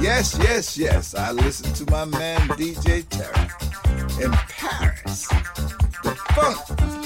Yes, yes, yes. I listen to my man DJ Tarek in Paris. The funk,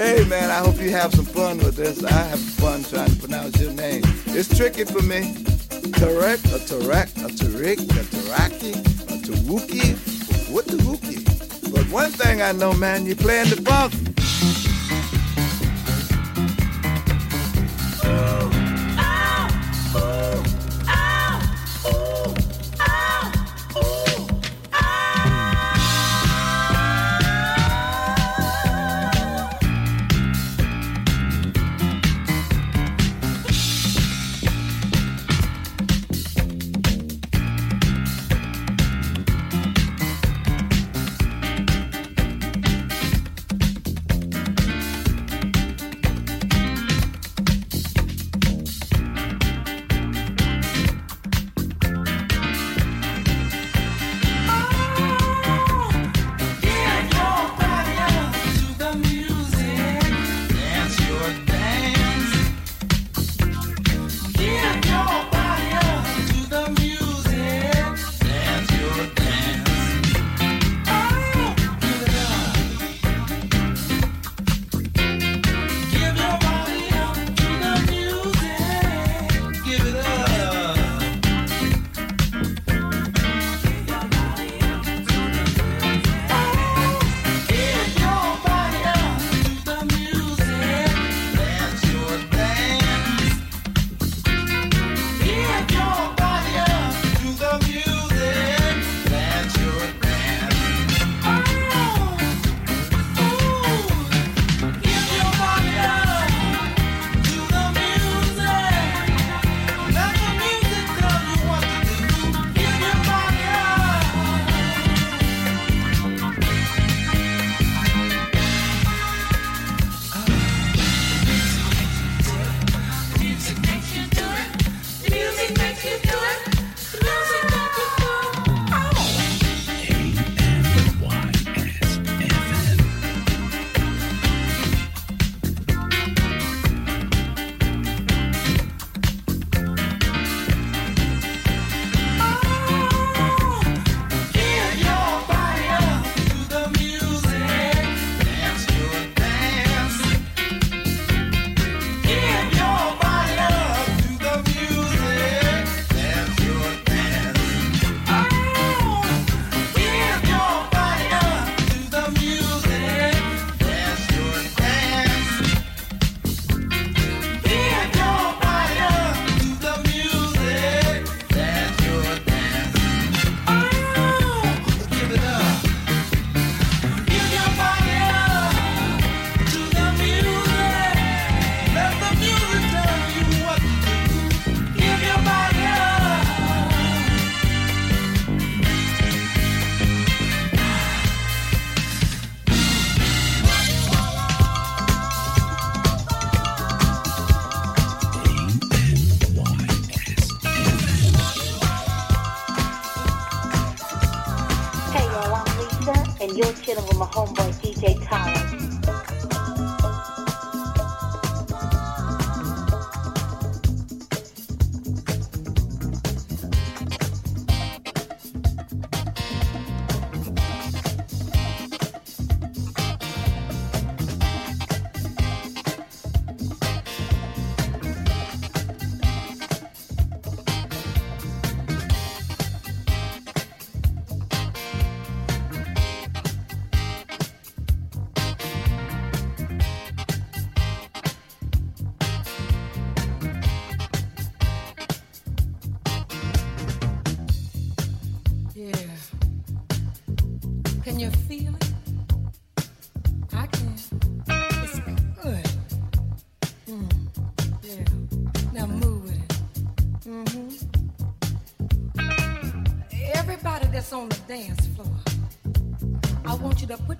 I hope you have some fun with this. I have fun trying to pronounce your name. It's tricky for me. Tarek, a Tarek, a Tarik, a Taraki, a Tawuki. What the Wookie? But one thing I know, man, you're playing the funk. It's you to me.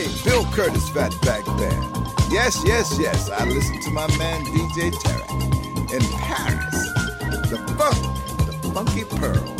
Hey, Bill Curtis, Fatback Band. Yes, yes, yes, I listen to my man DJ Tarek in Paris. The funk, the funky pearl.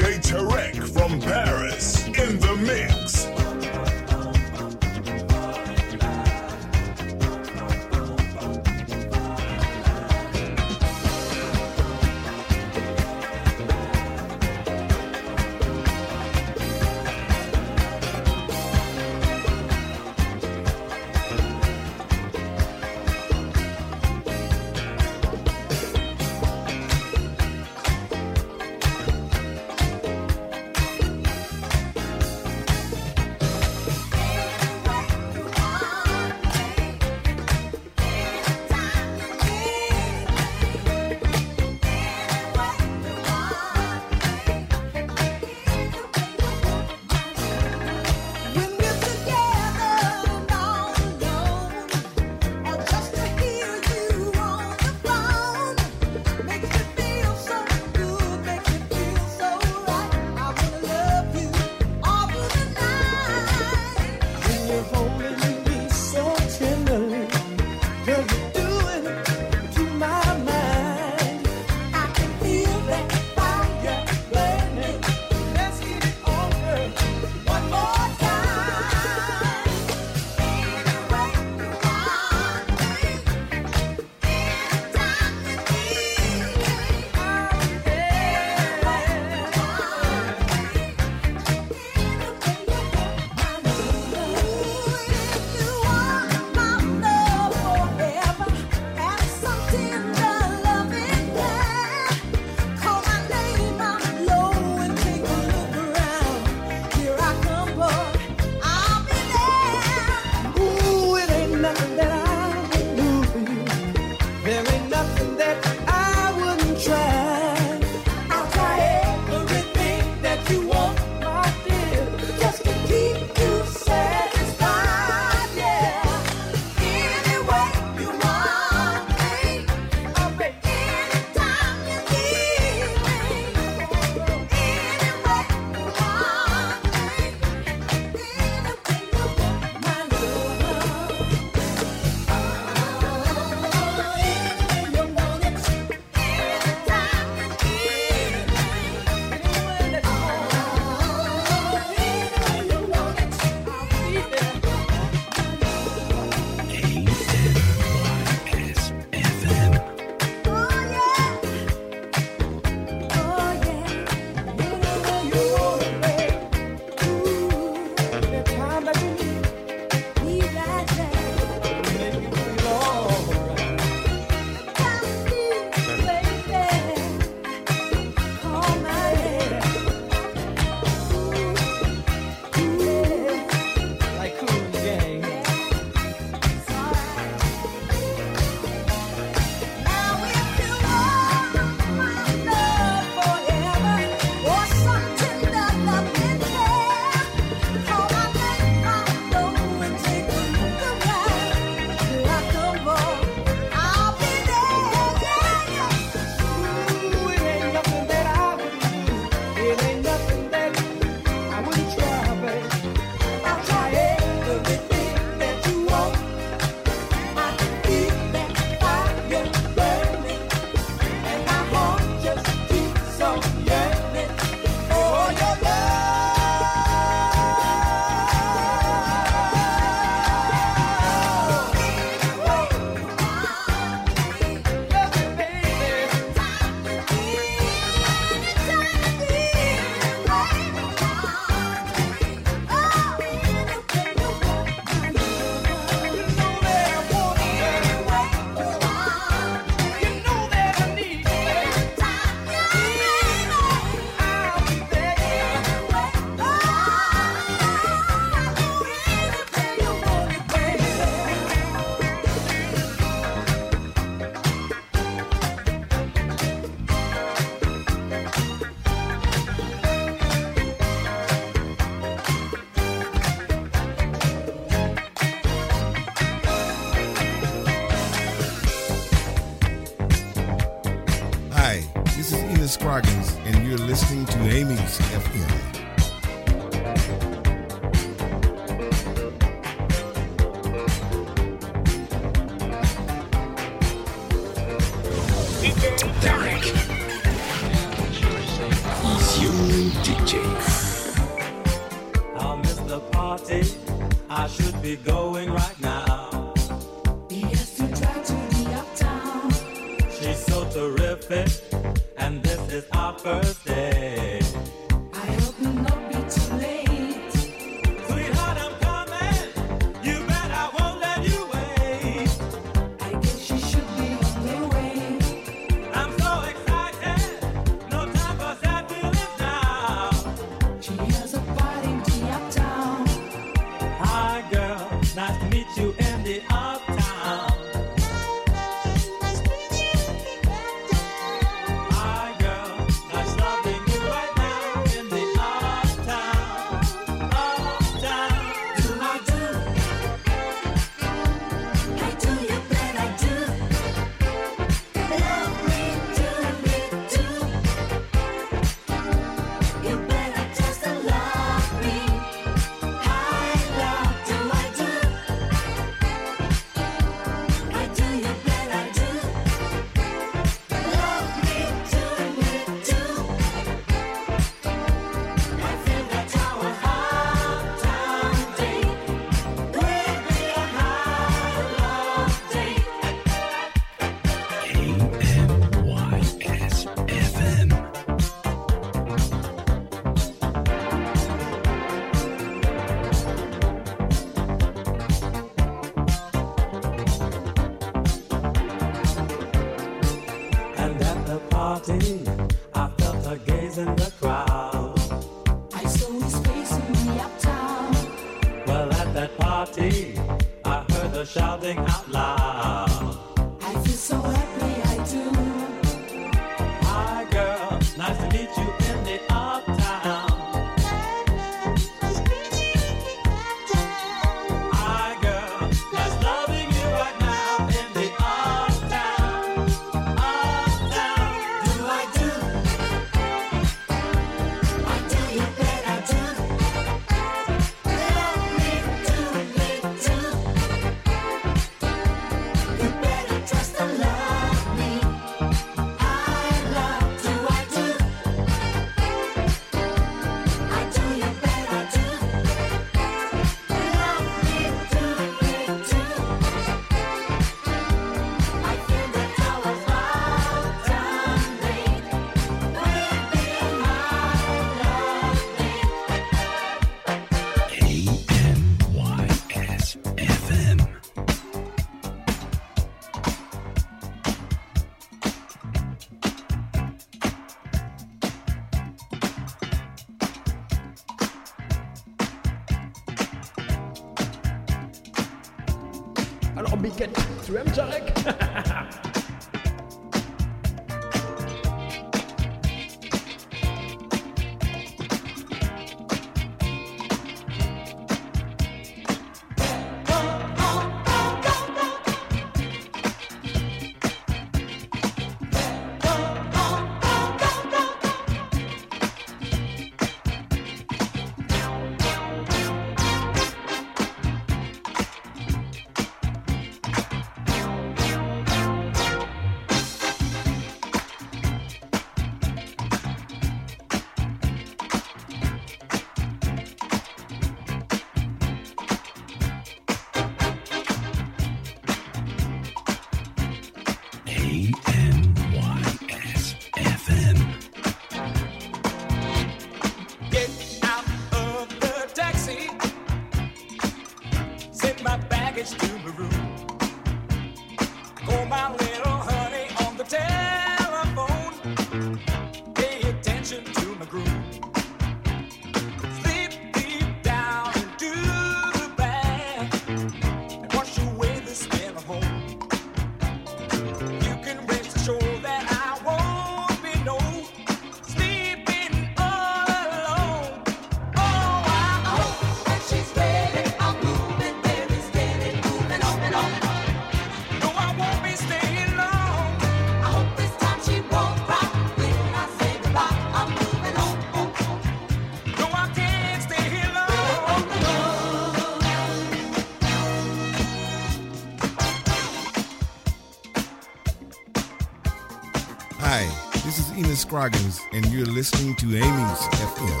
Scroggins, and you're listening to Amy's FM.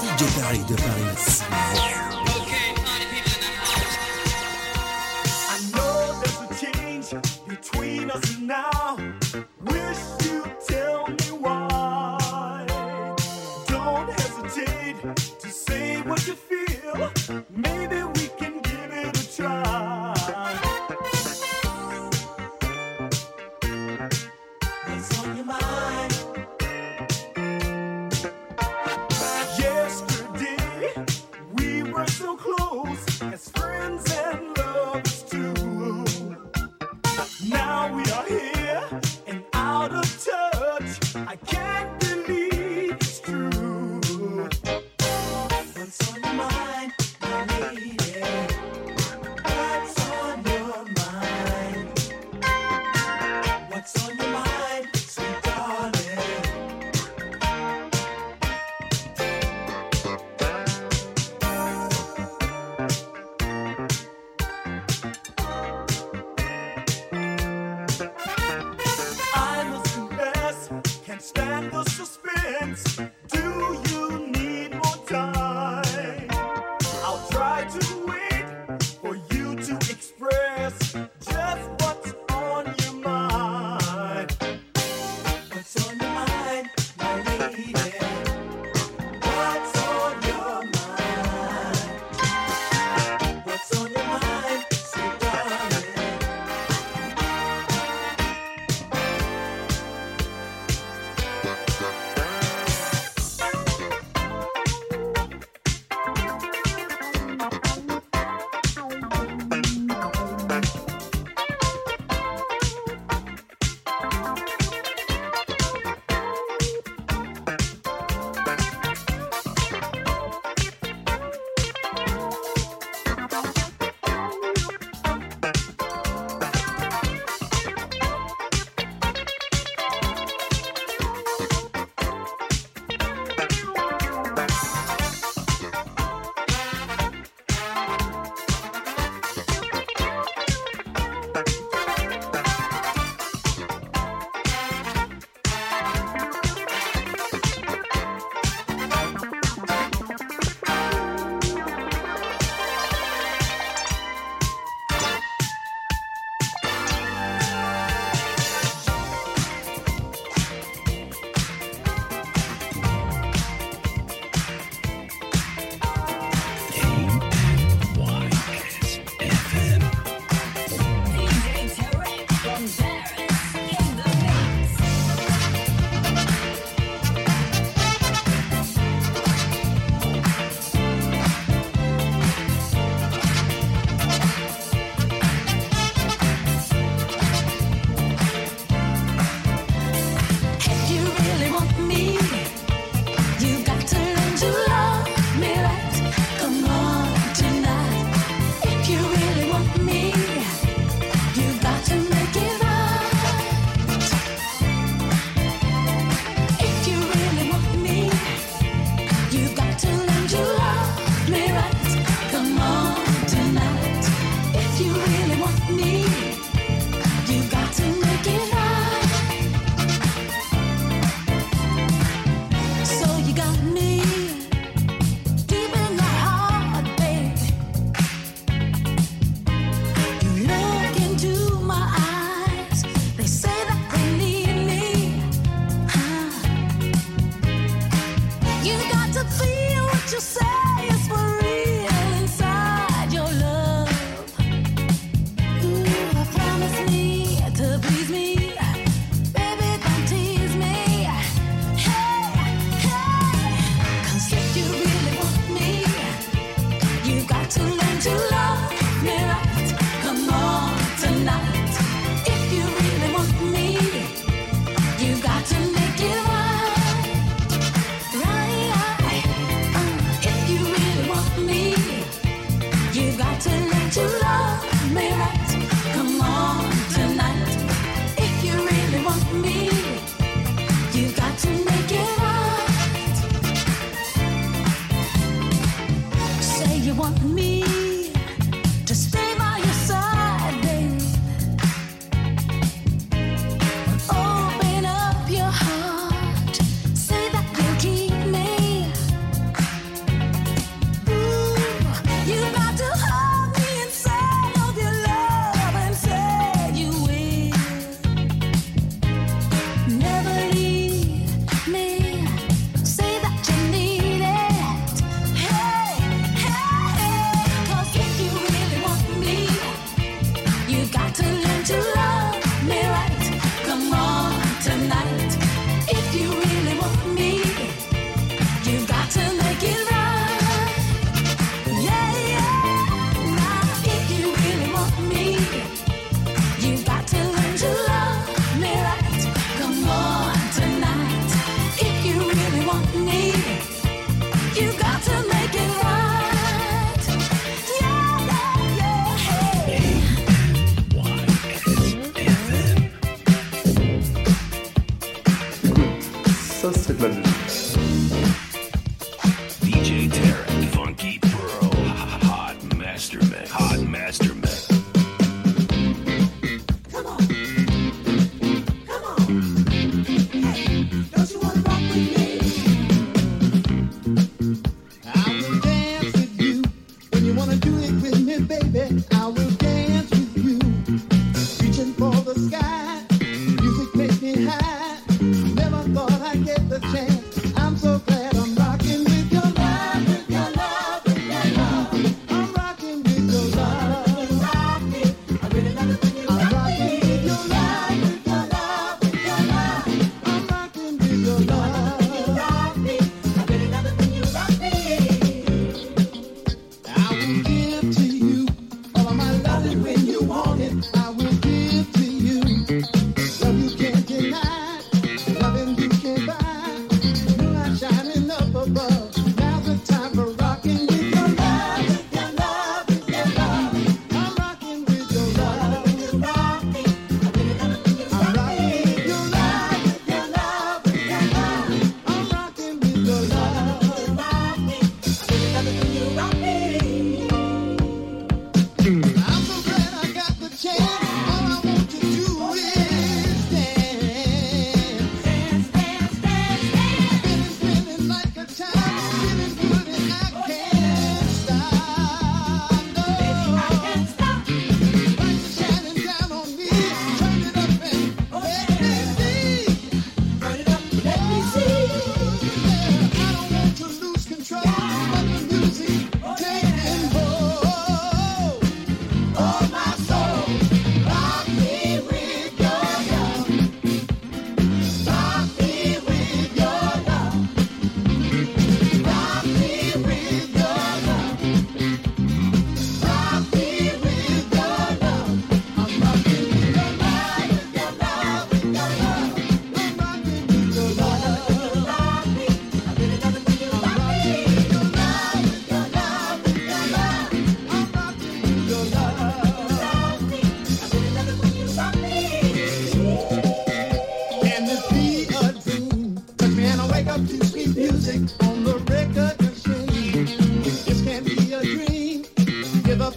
DJ Tarek de Paris. Estar no.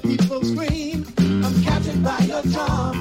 People scream. I'm captured by your charms.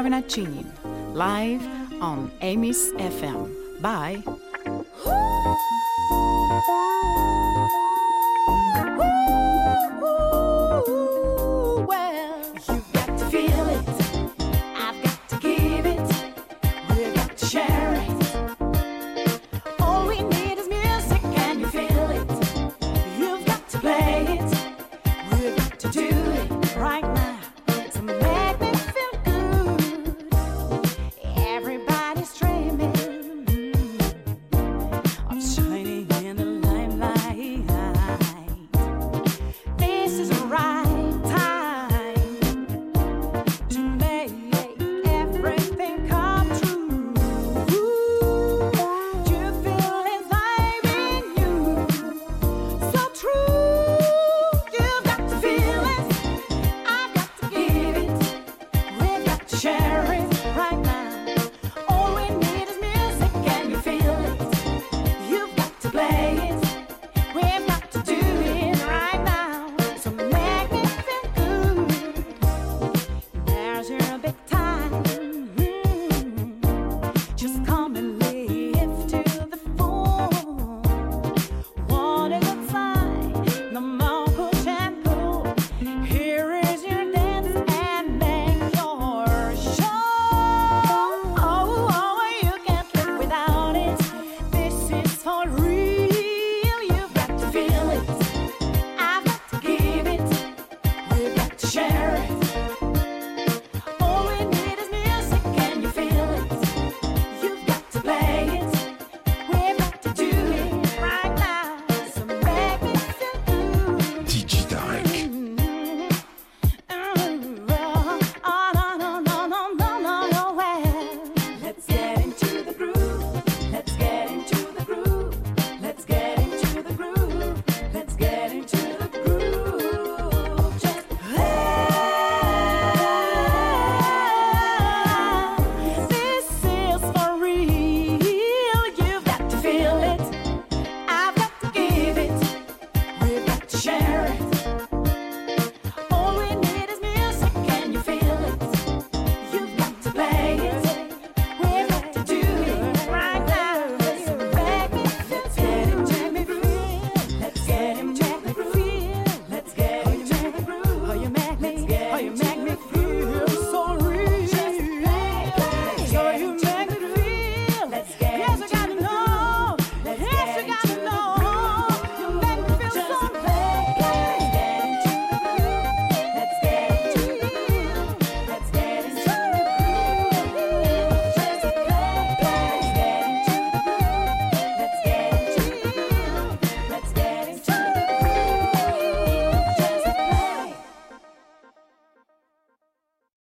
Marina Chin, live on Amy's FM. Bye. Ooh, ooh, ooh.